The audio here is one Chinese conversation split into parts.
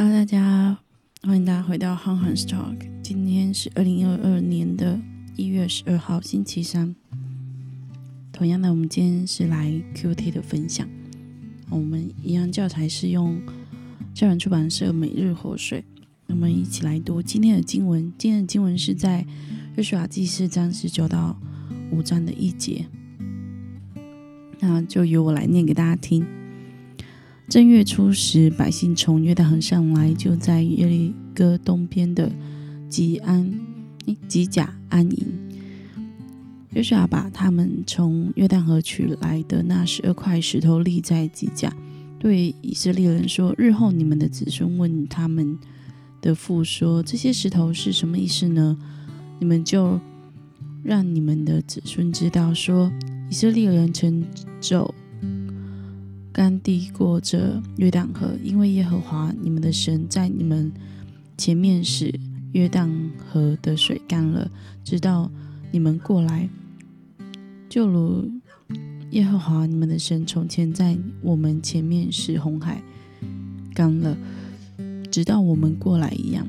Hello，大家欢迎大家回到 Han Han Talk。今天是二零二二年的一月十二号，星期三。同样的，我们今天是来 QT 的分享。我们一样教材是用教人出版社每日活水。我们一起来读今天的经文。今天的经文是在约书亚记四章十九到五章的一节。那就由我来念给大家听。正月初十，百姓从约旦河上来，就在耶利哥东边的吉安、吉甲安营。约书亚把他们从约旦河取来的那十二块石头立在吉甲，对以色列人说：“日后你们的子孙问他们的父说：这些石头是什么意思呢？你们就让你们的子孙知道，说以色列人曾走。”干地过着约旦河，因为耶和华你们的神在你们前面时约旦河的水干了，直到你们过来，就如耶和华你们的神从前在我们前面时红海干了，直到我们过来一样。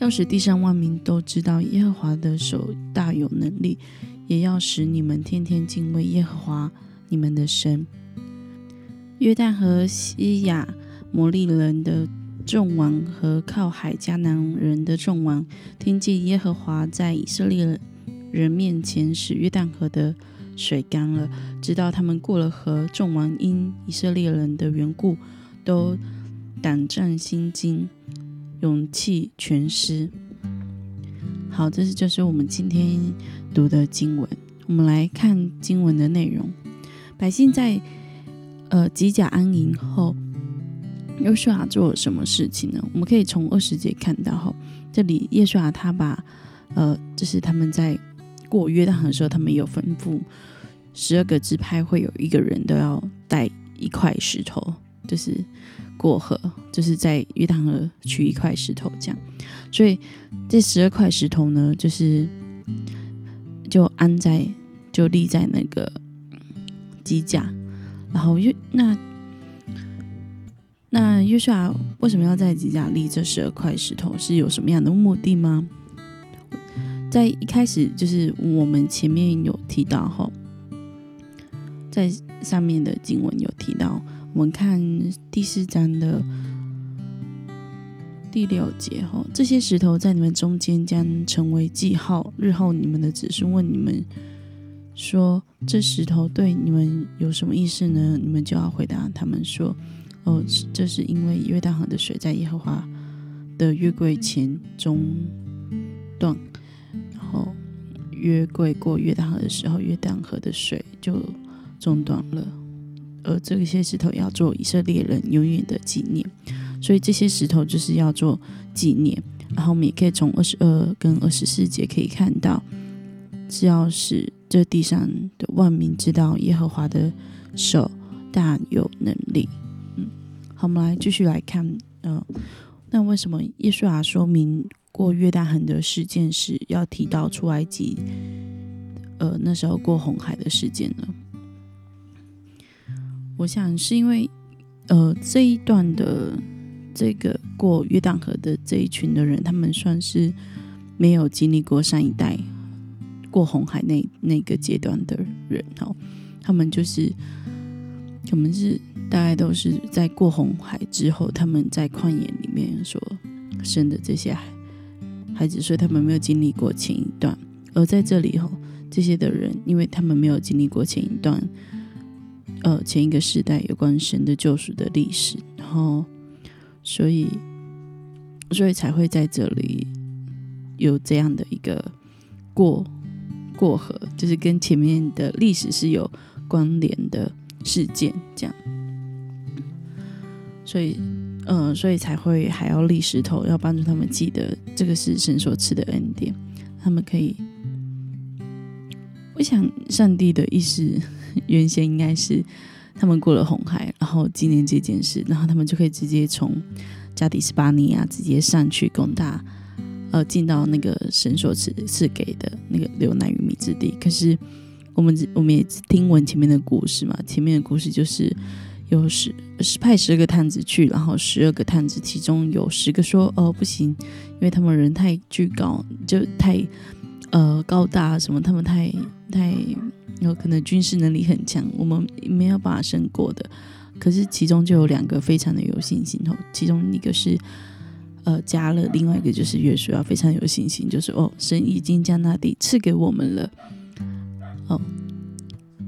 要使地上万民都知道耶和华的手大有能力，也要使你们天天敬畏耶和华你们的神。约旦河西亚摩利人的众王和靠海迦南人的众王，听见耶和华在以色列人面前使约旦河的水干了，直到他们过了河，众王因以色列人的缘故，都胆战心惊，勇气全失。好，这是就是我们今天读的经文。我们来看经文的内容，百姓在。呃，吉甲安营后，约书亚做了什么事情呢？我们可以从二十节看到，哈，这里耶稣亚他把，呃，就是他们在过约旦河的时候，他们有吩咐十二个支派会有一个人都要带一块石头，就是过河，就是在约旦河取一块石头这样。所以这十二块石头呢，就是就安在，就立在那个机架。然后约那那约书亚为什么要在吉甲立这十二块石头？是有什么样的目的吗？在一开始就是我们前面有提到哈，在上面的经文有提到，我们看第四章的第六节哈，这些石头在你们中间将成为记号，日后你们的子孙问你们。说这石头对你们有什么意思呢？你们就要回答他们说：“哦，这是因为约旦河的水在耶和华的约柜前中断，然后约柜过约旦河的时候，约旦河的水就中断了。而这些石头要做以色列人永远的纪念，所以这些石头就是要做纪念。然后我们也可以从二十二跟二十四节可以看到，只要是。这地上的万民知道耶和华的手大有能力。嗯，好，我们来继续来看。嗯，那为什么耶稣亚说明过约旦河的事件时要提到出埃及？呃，那时候过红海的事件呢？我想是因为，呃，这一段的这个过约旦河的这一群的人，他们算是没有经历过上一代。过红海那那个阶段的人哦，他们就是我们是大概都是在过红海之后，他们在旷野里面所生的这些孩子，所以他们没有经历过前一段。而在这里哈，这些的人，因为他们没有经历过前一段，呃，前一个时代有关神的救赎的历史，然后所以所以才会在这里有这样的一个过。过河就是跟前面的历史是有关联的事件，这样，所以，嗯，所以才会还要立石头，要帮助他们记得这个是神所赐的恩典，他们可以，我想上帝的意思原先应该是他们过了红海，然后纪念这件事，然后他们就可以直接从加迪斯巴尼亚直接上去攻打。呃，进到那个神所赐赐给的那个流奶与米之地。可是我们我们也听闻前面的故事嘛，前面的故事就是有十十派十个探子去，然后十二个探子其中有十个说哦不行，因为他们人太巨高，就太呃高大什么，他们太太有可能军事能力很强，我们没有办法胜过的。可是其中就有两个非常的有信心，哦，其中一个是呃加了，另外一个就是约书亚非常有信心，就是哦神已经将那地赐给我们了，哦，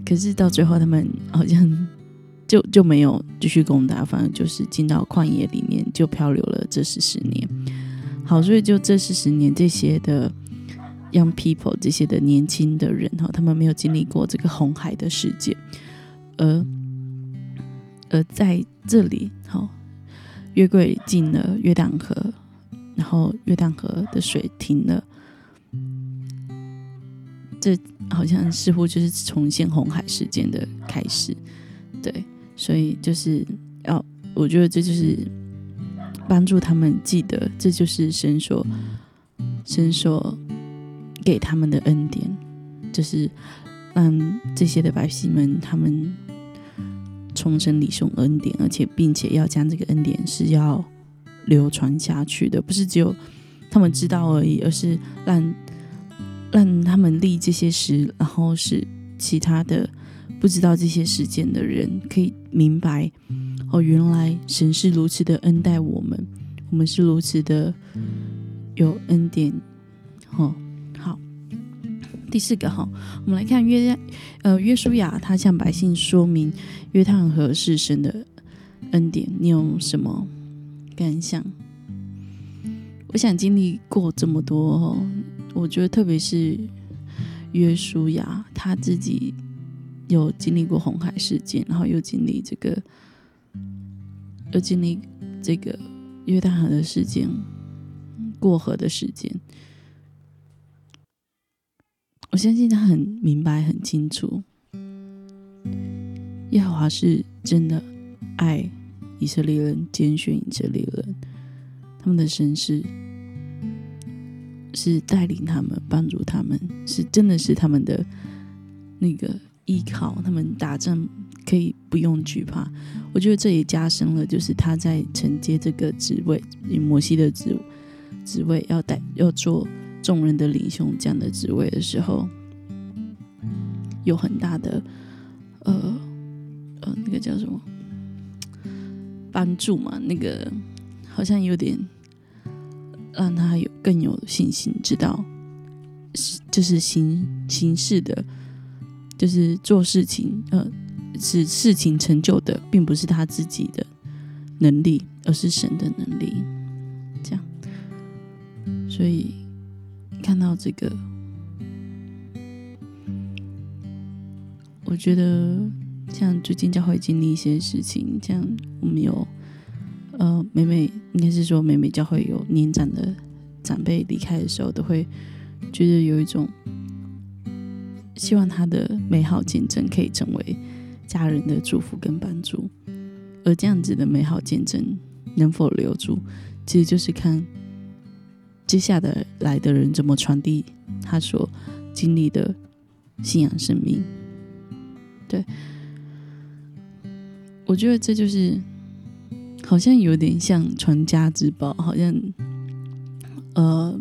可是到最后他们好像。就就没有继续攻打，反正就是进到旷野里面就漂流了这四十年。好，所以就这四十年，这些的 young people，这些的年轻的人哈，他们没有经历过这个红海的世界，而而在这里，好，月桂进了月旦河，然后月旦河的水停了，这好像似乎就是重现红海事件的开始，对。所以就是要，我觉得这就是帮助他们记得，这就是神所神所给他们的恩典，就是让这些的百姓们他们重生礼送恩典，而且并且要将这个恩典是要流传下去的，不是只有他们知道而已，而是让让他们立这些诗，然后是其他的。不知道这些事件的人可以明白哦，原来神是如此的恩待我们，我们是如此的有恩典。哦，第四个哈，我们来看约呃约书亚，他向百姓说明约旦河是神的恩典，你有什么感想？我想经历过这么多，我觉得特别是约书亚他自己。有经历过红海事件，然后又经历这个，又经历这个约旦河的事件，过河的事件。我相信他很明白、很清楚，耶和华是真的爱以色列人，拣选以色列人，他们的神是是带领他们、帮助他们，是真的是他们的那个。依靠他们打仗可以不用惧怕，我觉得这也加深了，就是他在承接这个职位，以摩西的职职位要带要做众人的领袖这样的职位的时候，有很大的呃呃那个叫什么帮助嘛？那个好像有点让他有更有信心，知道是就是行行事的。就是做事情，呃，使事情成就的，并不是他自己的能力，而是神的能力。这样，所以看到这个，我觉得像最近教会经历一些事情，像我们有，呃，每每应该是说每每教会有年长的长辈离开的时候，都会觉得有一种。希望他的美好见证可以成为家人的祝福跟帮助，而这样子的美好见证能否留住，其实就是看接下的来的人怎么传递他所经历的信仰生命。对，我觉得这就是好像有点像传家之宝，好像呃。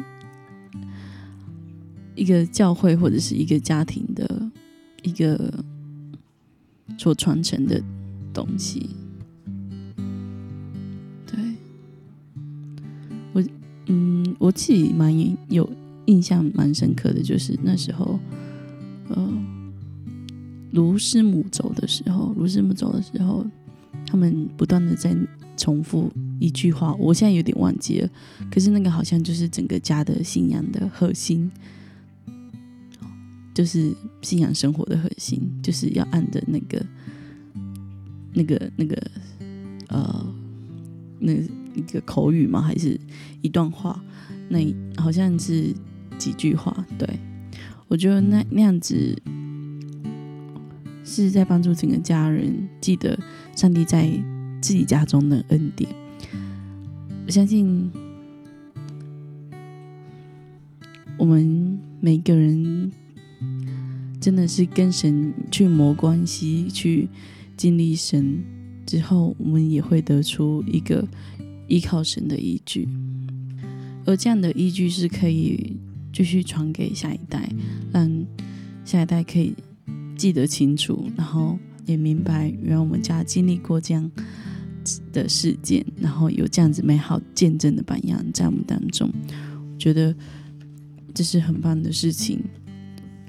一个教会或者是一个家庭的一个所传承的东西，嗯，我自己蛮有印象蛮深刻的，就是那时候，呃，卢师母走的时候，卢师母走的时候，他们不断的在重复一句话，我现在有点忘记了，可是那个好像就是整个家的信仰的核心。就是信仰生活的核心，就是要按着那个、那个、那个，呃，那一个口语吗？还是一段话？那好像是几句话。对我觉得那那样子是在帮助整个家人记得上帝在自己家中的恩典。我相信我们每个人。真的是跟神去磨关系，去经历神之后，我们也会得出一个依靠神的依据，而这样的依据是可以继续传给下一代，让下一代可以记得清楚，然后也明白，原来我们家经历过这样的事件，然后有这样子美好见证的榜样在我们当中，我觉得这是很棒的事情。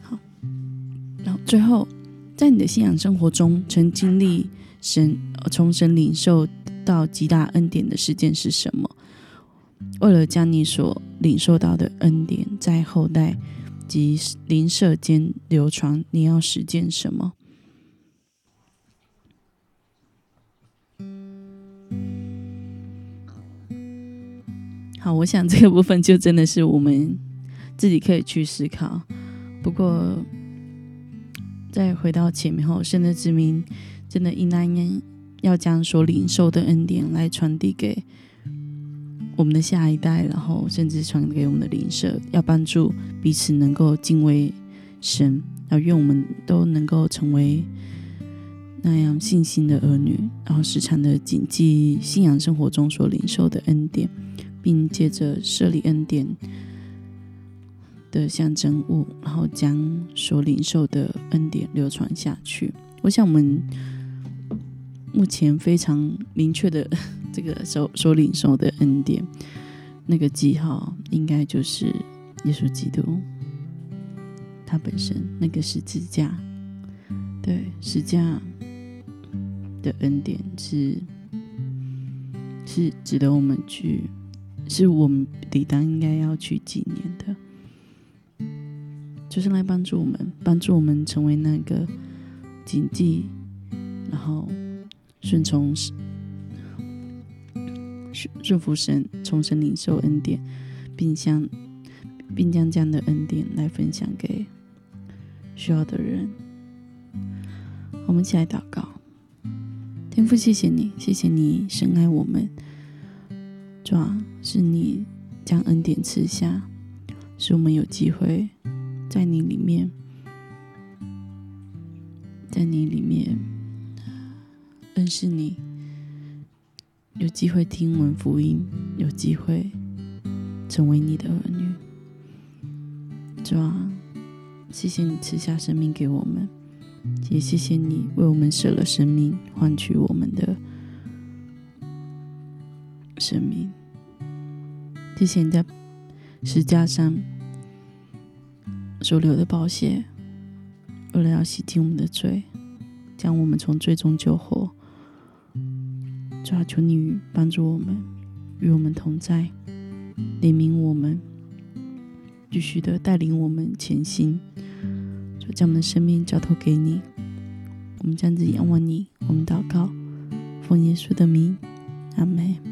好，然后最后，在你的信仰生活中，曾经历神从神领受到极大恩典的事件是什么？为了将你所领受到的恩典在后代及邻舍间流传，你要实践什么？好，我想这个部分就真的是我们自己可以去思考。不过，再回到前面后，圣的子民真的应当要将所领受的恩典来传递给我们的下一代，然后甚至传给我们的邻舍，要帮助彼此能够敬畏神，要愿我们都能够成为那样信心的儿女，然后时常的谨记信仰生活中所领受的恩典。并借着设立恩典的象征物，然后将所领受的恩典流传下去。我想，我们目前非常明确的 这个所所领受的恩典，那个记号应该就是耶稣基督他本身那个十字架，对十字架的恩典是是值得我们去。是我们理当应该要去纪念的，就是来帮助我们，帮助我们成为那个谨记，然后顺从顺顺服神，从神领受恩典，并将并将这样的恩典来分享给需要的人。我们一起来祷告，天父，谢谢你，谢谢你深爱我们。主啊，是你将恩典赐下，使我们有机会在你里面，在你里面认识你，有机会听闻福音，有机会成为你的儿女。主啊，谢谢你赐下生命给我们，也谢谢你为我们舍了生命，换取我们的生命。谢谢你在石架上所流的宝血，为了要洗净我们的罪，将我们从罪中救活。主啊，求你帮助我们，与我们同在，怜悯我们，继续的带领我们前行。就将我们的生命交托给你，我们这样子仰望你，我们祷告，奉耶稣的名，阿门。